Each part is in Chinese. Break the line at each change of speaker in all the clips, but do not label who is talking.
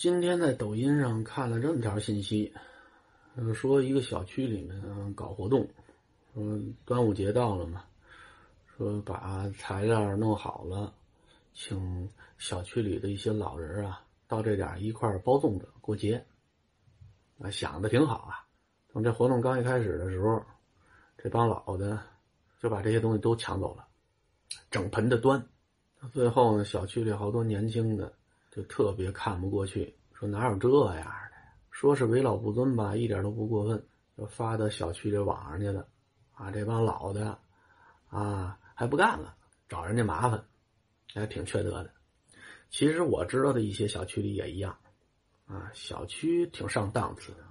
今天在抖音上看了这么条信息，说一个小区里面搞活动，说，端午节到了嘛，说把材料弄好了，请小区里的一些老人啊到这点一块包粽子过节。啊，想的挺好啊。等这活动刚一开始的时候，这帮老的就把这些东西都抢走了，整盆的端。最后呢，小区里好多年轻的就特别看不过去，说哪有这样的？说是为老不尊吧，一点都不过分，就发到小区里网上去了。啊，这帮老的啊还不干了，找人家麻烦，还挺缺德的。其实我知道的一些小区里也一样。啊，小区挺上档次的。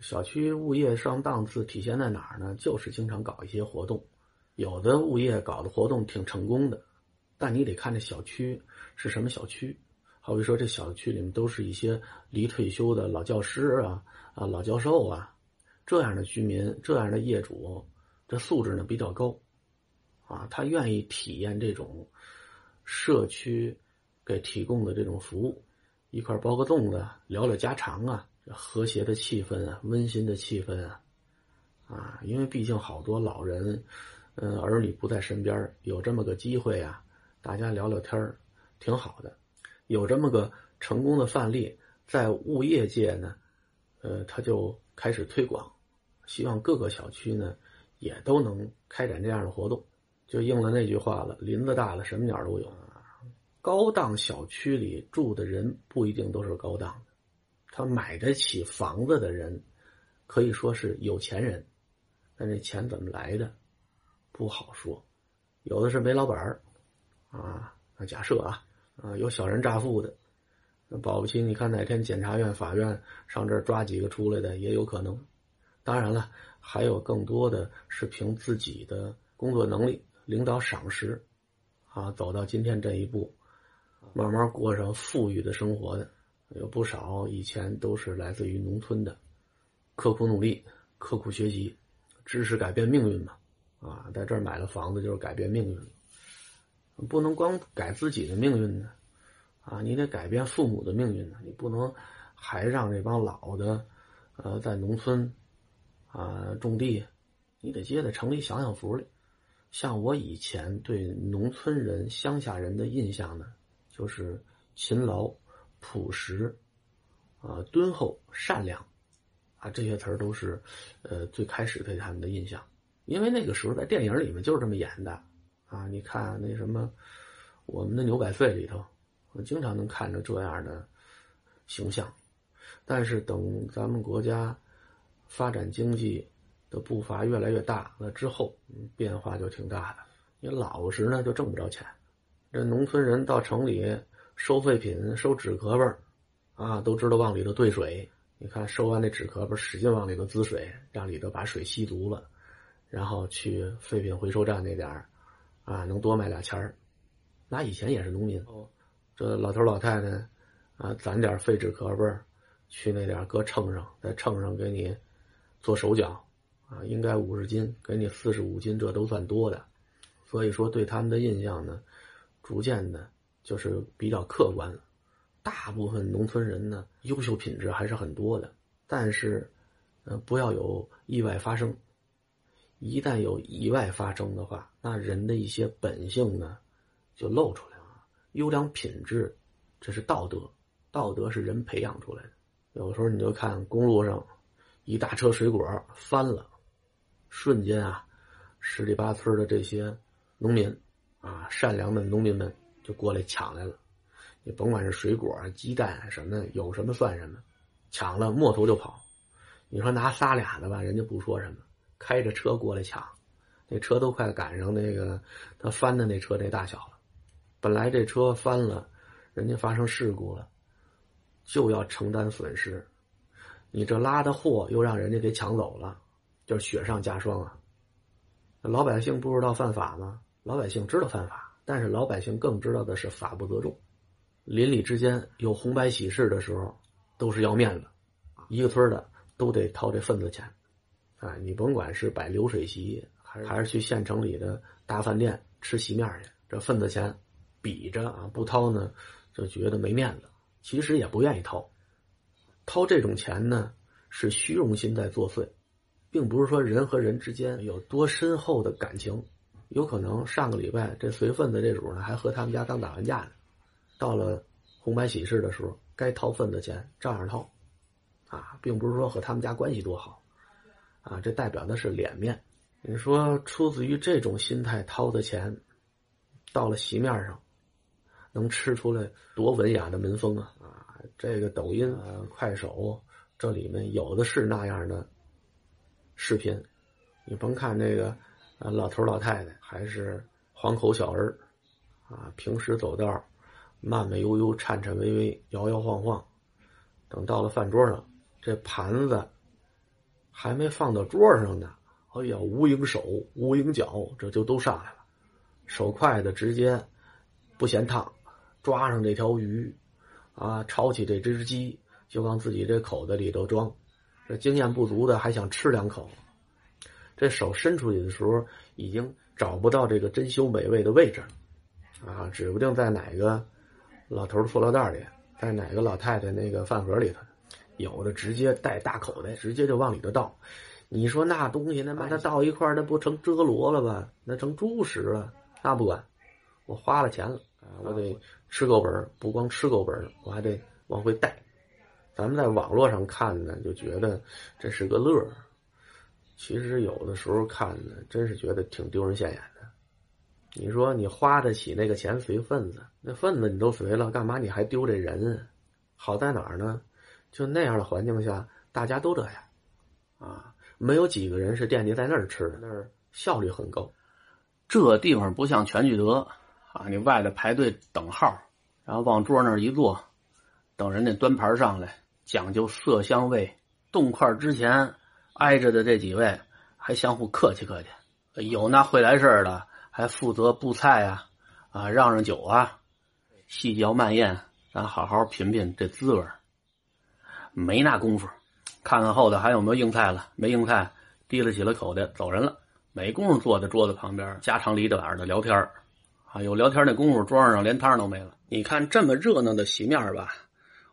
小区物业上档次体现在哪儿呢？就是经常搞一些活动，有的物业搞的活动挺成功的，但你得看这小区是什么小区。好比说，这小区里面都是一些离退休的老教师啊、啊老教授啊，这样的居民、这样的业主，这素质呢比较高，啊，他愿意体验这种社区给提供的这种服务。一块包个粽子，聊聊家常啊，和谐的气氛啊，温馨的气氛啊，啊，因为毕竟好多老人，嗯，儿女不在身边，有这么个机会啊，大家聊聊天挺好的。有这么个成功的范例，在物业界呢，呃，他就开始推广，希望各个小区呢也都能开展这样的活动，就应了那句话了：林子大了，什么鸟都有啊。高档小区里住的人不一定都是高档的，他买得起房子的人可以说是有钱人，但这钱怎么来的不好说，有的是煤老板儿啊，那假设啊啊有小人诈富的，保不齐你看哪天检察院、法院上这儿抓几个出来的也有可能。当然了，还有更多的是凭自己的工作能力、领导赏识啊，走到今天这一步。慢慢过上富裕的生活的，有不少以前都是来自于农村的，刻苦努力、刻苦学习，知识改变命运嘛，啊，在这儿买了房子就是改变命运，不能光改自己的命运呢，啊，你得改变父母的命运呢，你不能还让这帮老的，呃，在农村，啊，种地，你得接在城里享享福来。像我以前对农村人、乡下人的印象呢。就是勤劳、朴实，啊，敦厚、善良，啊，这些词儿都是，呃，最开始对他们的印象。因为那个时候在电影里面就是这么演的，啊，你看那什么，我们的牛百岁里头，我经常能看着这样的形象。但是等咱们国家发展经济的步伐越来越大了之后，变化就挺大的。你老实呢，就挣不着钱。这农村人到城里收废品、收纸壳儿，啊，都知道往里头兑水。你看，收完那纸壳儿，使劲往里头滋水，让里头把水吸足了，然后去废品回收站那点儿，啊，能多卖俩钱儿。那以前也是农民，这老头老太太，啊，攒点废纸壳儿，去那点搁秤上，在秤上给你做手脚，啊，应该五十斤，给你四十五斤，这都算多的。所以说，对他们的印象呢。逐渐的，就是比较客观了。大部分农村人呢，优秀品质还是很多的。但是，呃，不要有意外发生。一旦有意外发生的话，那人的一些本性呢，就露出来了。优良品质，这是道德，道德是人培养出来的。有时候你就看公路上，一大车水果翻了，瞬间啊，十里八村的这些农民。啊，善良的农民们就过来抢来了，你甭管是水果、鸡蛋什么的，有什么算什么，抢了摸头就跑。你说拿仨俩的吧，人家不说什么，开着车过来抢，那车都快赶上那个他翻的那车那大小了。本来这车翻了，人家发生事故了，就要承担损失，你这拉的货又让人家给抢走了，就雪上加霜啊。老百姓不知道犯法吗？老百姓知道犯法，但是老百姓更知道的是法不责众。邻里之间有红白喜事的时候，都是要面子，一个村的都得掏这份子钱。啊，你甭管是摆流水席，还是还是去县城里的大饭店吃席面去，这份子钱比着啊不掏呢，就觉得没面子。其实也不愿意掏，掏这种钱呢，是虚荣心在作祟，并不是说人和人之间有多深厚的感情。有可能上个礼拜这随份子这主呢，还和他们家刚打完架呢，到了红白喜事的时候，该掏份子钱照样掏，啊，并不是说和他们家关系多好，啊，这代表的是脸面。你说出自于这种心态掏的钱，到了席面上，能吃出来多文雅的门风啊！啊，这个抖音啊、快手这里面有的是那样的视频，你甭看这个。啊，老头老太太还是黄口小儿，啊，平时走道慢慢悠悠、颤颤巍巍、摇摇晃晃。等到了饭桌上，这盘子还没放到桌上呢，哎呀，无影手、无影脚，这就都上来了。手快的直接不嫌烫，抓上这条鱼，啊，抄起这只鸡就往自己这口子里头装。这经验不足的还想吃两口。这手伸出去的时候，已经找不到这个珍馐美味的位置了，啊，指不定在哪个老头的塑料袋里，在哪个老太太那个饭盒里头，有的直接带大口袋，直接就往里头倒。你说那东西，那把它倒一块那不成遮罗了吧？那成猪食了。那不管，我花了钱了啊，我得吃够本不光吃够本我还得往回带。咱们在网络上看呢，就觉得这是个乐儿。其实有的时候看呢，真是觉得挺丢人现眼的。你说你花得起那个钱随份子，那份子你都随了，干嘛你还丢这人？好在哪儿呢？就那样的环境下，大家都这样，啊，没有几个人是惦记在那儿吃的，那儿效率很高。
这地方不像全聚德啊，你外头排队等号，然后往桌那儿一坐，等人家端盘上来，讲究色香味，动筷之前。挨着的这几位还相互客气客气，有那会来事儿的，还负责布菜啊，啊让让酒啊，细嚼慢咽，咱好好品品这滋味没那功夫，看看后头还有没有硬菜了，没硬菜，提了起了口袋走人了。没工夫坐在桌子旁边家长里短的聊天啊，有聊天那功夫，桌上连汤都没了。你看这么热闹的席面吧，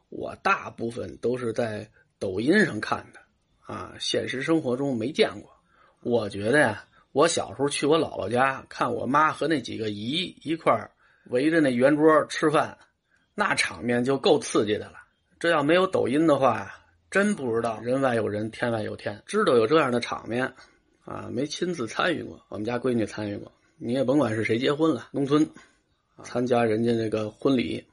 我大部分都是在抖音上看的。啊，现实生活中没见过。我觉得呀，我小时候去我姥姥家，看我妈和那几个姨一块围着那圆桌吃饭，那场面就够刺激的了。这要没有抖音的话，真不知道人外有人，天外有天。知道有这样的场面，啊，没亲自参与过。我们家闺女参与过，你也甭管是谁结婚了，农村参加人家那个婚礼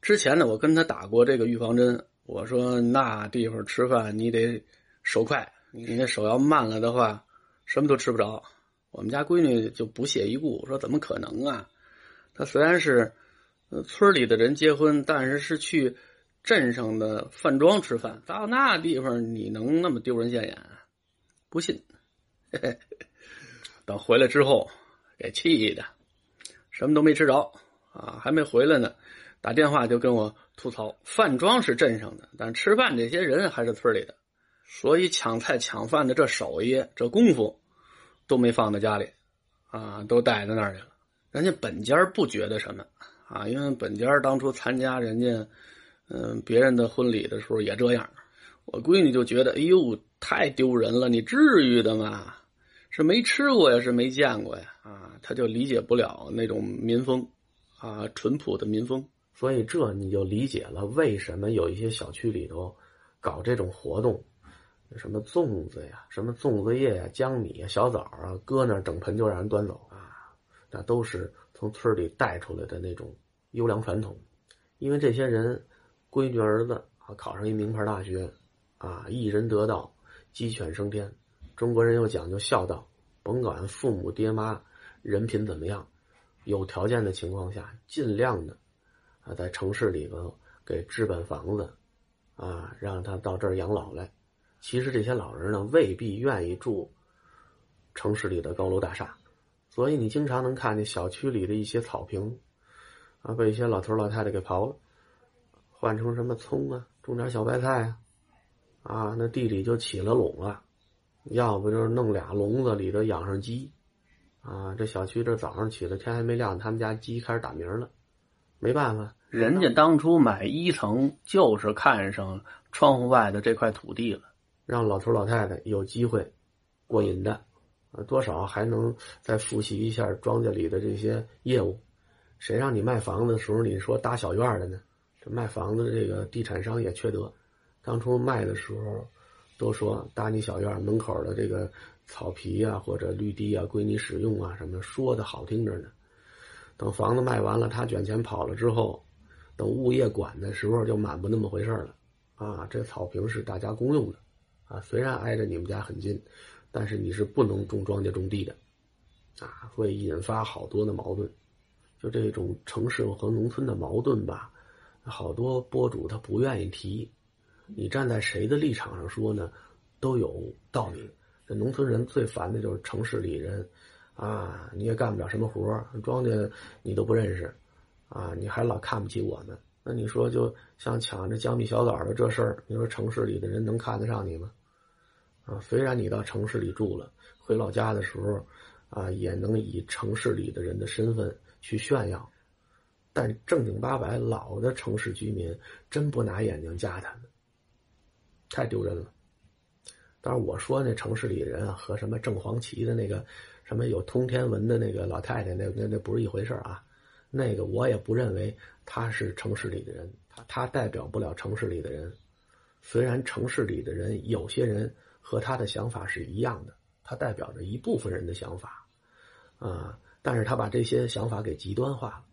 之前呢，我跟她打过这个预防针。我说那地方吃饭，你得。手快，你那手要慢了的话，什么都吃不着。我们家闺女就不屑一顾，说怎么可能啊？她虽然是村里的人结婚，但是是去镇上的饭庄吃饭，到那地方你能那么丢人现眼？不信。等回来之后，给气的，什么都没吃着啊，还没回来呢，打电话就跟我吐槽：饭庄是镇上的，但吃饭这些人还是村里的。所以抢菜抢饭的这手艺这功夫，都没放在家里，啊，都带到那儿去了。人家本家不觉得什么，啊，因为本家当初参加人家，嗯，别人的婚礼的时候也这样。我闺女就觉得，哎呦，太丢人了，你至于的吗？是没吃过呀，是没见过呀，啊，她就理解不了那种民风，啊，淳朴的民风。
所以这你就理解了为什么有一些小区里头搞这种活动。什么粽子呀，什么粽子叶呀，江米呀，小枣啊，搁那整盆就让人端走啊，那都是从村里带出来的那种优良传统。因为这些人，闺女儿子啊考上一名牌大学，啊一人得道，鸡犬升天。中国人又讲究孝道，甭管父母爹妈人品怎么样，有条件的情况下，尽量的啊在城市里头给置办房子，啊让他到这儿养老来。其实这些老人呢，未必愿意住城市里的高楼大厦，所以你经常能看见小区里的一些草坪，啊，被一些老头老太太给刨了，换成什么葱啊，种点小白菜啊，啊，那地里就起了垄了，要不就是弄俩笼子里头养上鸡，啊，这小区这早上起来天还没亮，他们家鸡开始打鸣了，没办法，
人家当初买一层就是看上窗户外的这块土地了，
让老头老太太有机会过瘾的，呃，多少还能再复习一下庄稼里的这些业务。谁让你卖房子的时候你说搭小院的呢？卖房子的这个地产商也缺德，当初卖的时候都说搭你小院门口的这个草皮啊或者绿地啊归你使用啊什么说的好听着呢。等房子卖完了，他卷钱跑了之后，等物业管的时候就满不那么回事了。啊，这草坪是大家公用的，啊，虽然挨着你们家很近，但是你是不能种庄稼种地的，啊，会引发好多的矛盾。就这种城市和农村的矛盾吧，好多博主他不愿意提。你站在谁的立场上说呢，都有道理。这农村人最烦的就是城市里人，啊，你也干不了什么活庄稼你都不认识，啊，你还老看不起我们。那你说，就像抢这江米小枣的这事儿，你说城市里的人能看得上你吗？啊，虽然你到城市里住了，回老家的时候，啊，也能以城市里的人的身份。去炫耀，但正经八百老的城市居民真不拿眼睛夹他们，太丢人了。当然我说那城市里人啊，和什么正黄旗的那个什么有通天文的那个老太太，那那那不是一回事啊。那个我也不认为他是城市里的人，他他代表不了城市里的人。虽然城市里的人有些人和他的想法是一样的，他代表着一部分人的想法，啊。但是他把这些想法给极端化了。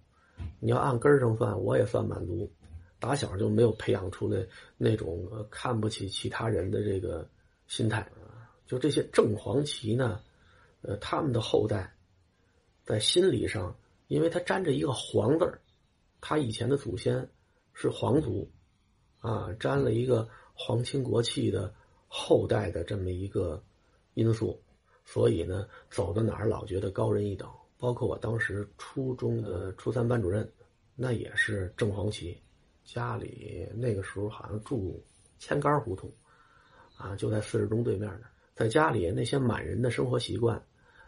你要按根儿上算，我也算满族，打小就没有培养出来那种看不起其他人的这个心态。就这些正黄旗呢，呃，他们的后代在心理上，因为他沾着一个“黄”字儿，他以前的祖先是皇族，啊，沾了一个皇亲国戚的后代的这么一个因素，所以呢，走到哪儿老觉得高人一等。包括我当时初中的初三班主任，那也是正黄旗，家里那个时候好像住千杆胡同，啊，就在四十中对面呢。在家里那些满人的生活习惯，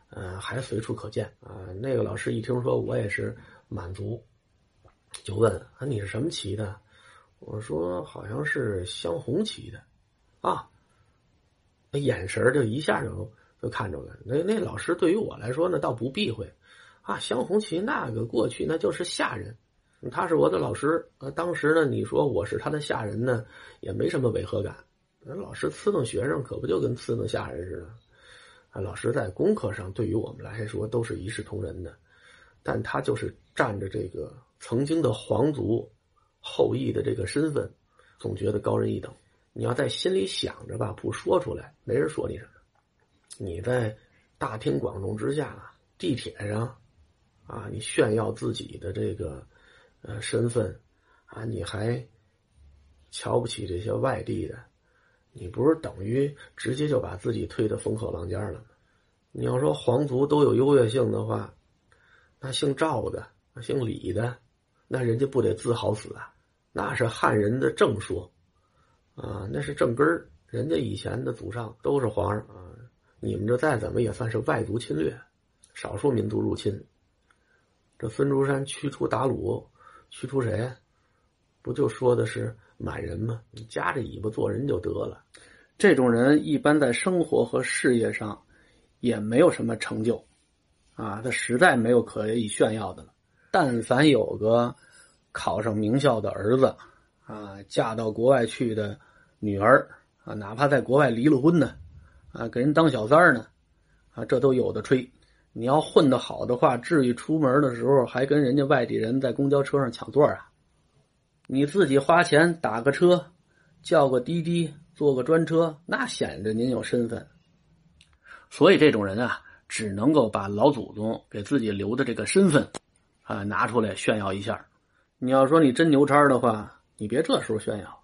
呃，还随处可见啊。那个老师一听说我也是满族，就问啊你是什么旗的？我说好像是镶红旗的，啊，那眼神就一下就就看着了。那那老师对于我来说呢，倒不避讳。啊，镶红旗那个过去那就是下人，他是我的老师。呃，当时呢，你说我是他的下人呢，也没什么违和感。老师呲弄学生，可不就跟呲弄下人似的？啊，老师在功课上对于我们来说都是一视同仁的，但他就是占着这个曾经的皇族后裔的这个身份，总觉得高人一等。你要在心里想着吧，不说出来，没人说你什么。你在大庭广众之下，地铁上。啊，你炫耀自己的这个呃身份，啊，你还瞧不起这些外地的，你不是等于直接就把自己推到风口浪尖了吗？你要说皇族都有优越性的话，那姓赵的、姓李的，那人家不得自豪死啊？那是汉人的正说，啊，那是正根儿，人家以前的祖上都是皇上啊，你们这再怎么也算是外族侵略，少数民族入侵。这孙中山驱除鞑虏，驱除谁？不就说的是满人吗？你夹着尾巴做人就得了。
这种人一般在生活和事业上也没有什么成就，啊，他实在没有可以炫耀的了。但凡有个考上名校的儿子，啊，嫁到国外去的女儿，啊，哪怕在国外离了婚呢，啊，给人当小三儿呢，啊，这都有的吹。你要混得好的话，至于出门的时候还跟人家外地人在公交车上抢座啊？你自己花钱打个车，叫个滴滴，坐个专车，那显着您有身份。所以这种人啊，只能够把老祖宗给自己留的这个身份，啊，拿出来炫耀一下。你要说你真牛叉的话，你别这时候炫耀，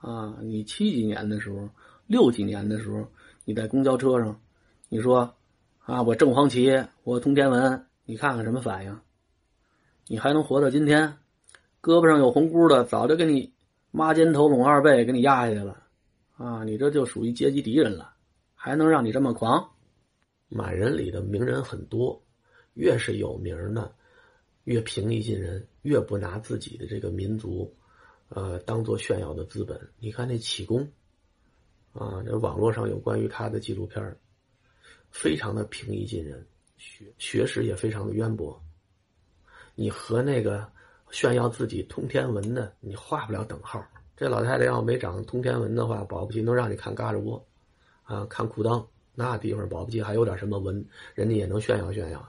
啊，你七几年的时候，六几年的时候，你在公交车上，你说。啊！我正黄旗，我通天文，你看看什么反应？你还能活到今天？胳膊上有红箍的，早就给你抹肩头、拢二背，给你压下去了。啊！你这就属于阶级敌人了，还能让你这么狂？
满人里的名人很多，越是有名的，越平易近人，越不拿自己的这个民族，呃，当做炫耀的资本。你看那启功，啊，这网络上有关于他的纪录片非常的平易近人，学学识也非常的渊博。你和那个炫耀自己通天文的，你画不了等号。这老太太要没长通天文的话，保不齐能让你看嘎吱窝，啊，看裤裆，那地方保不齐还有点什么文，人家也能炫耀炫耀。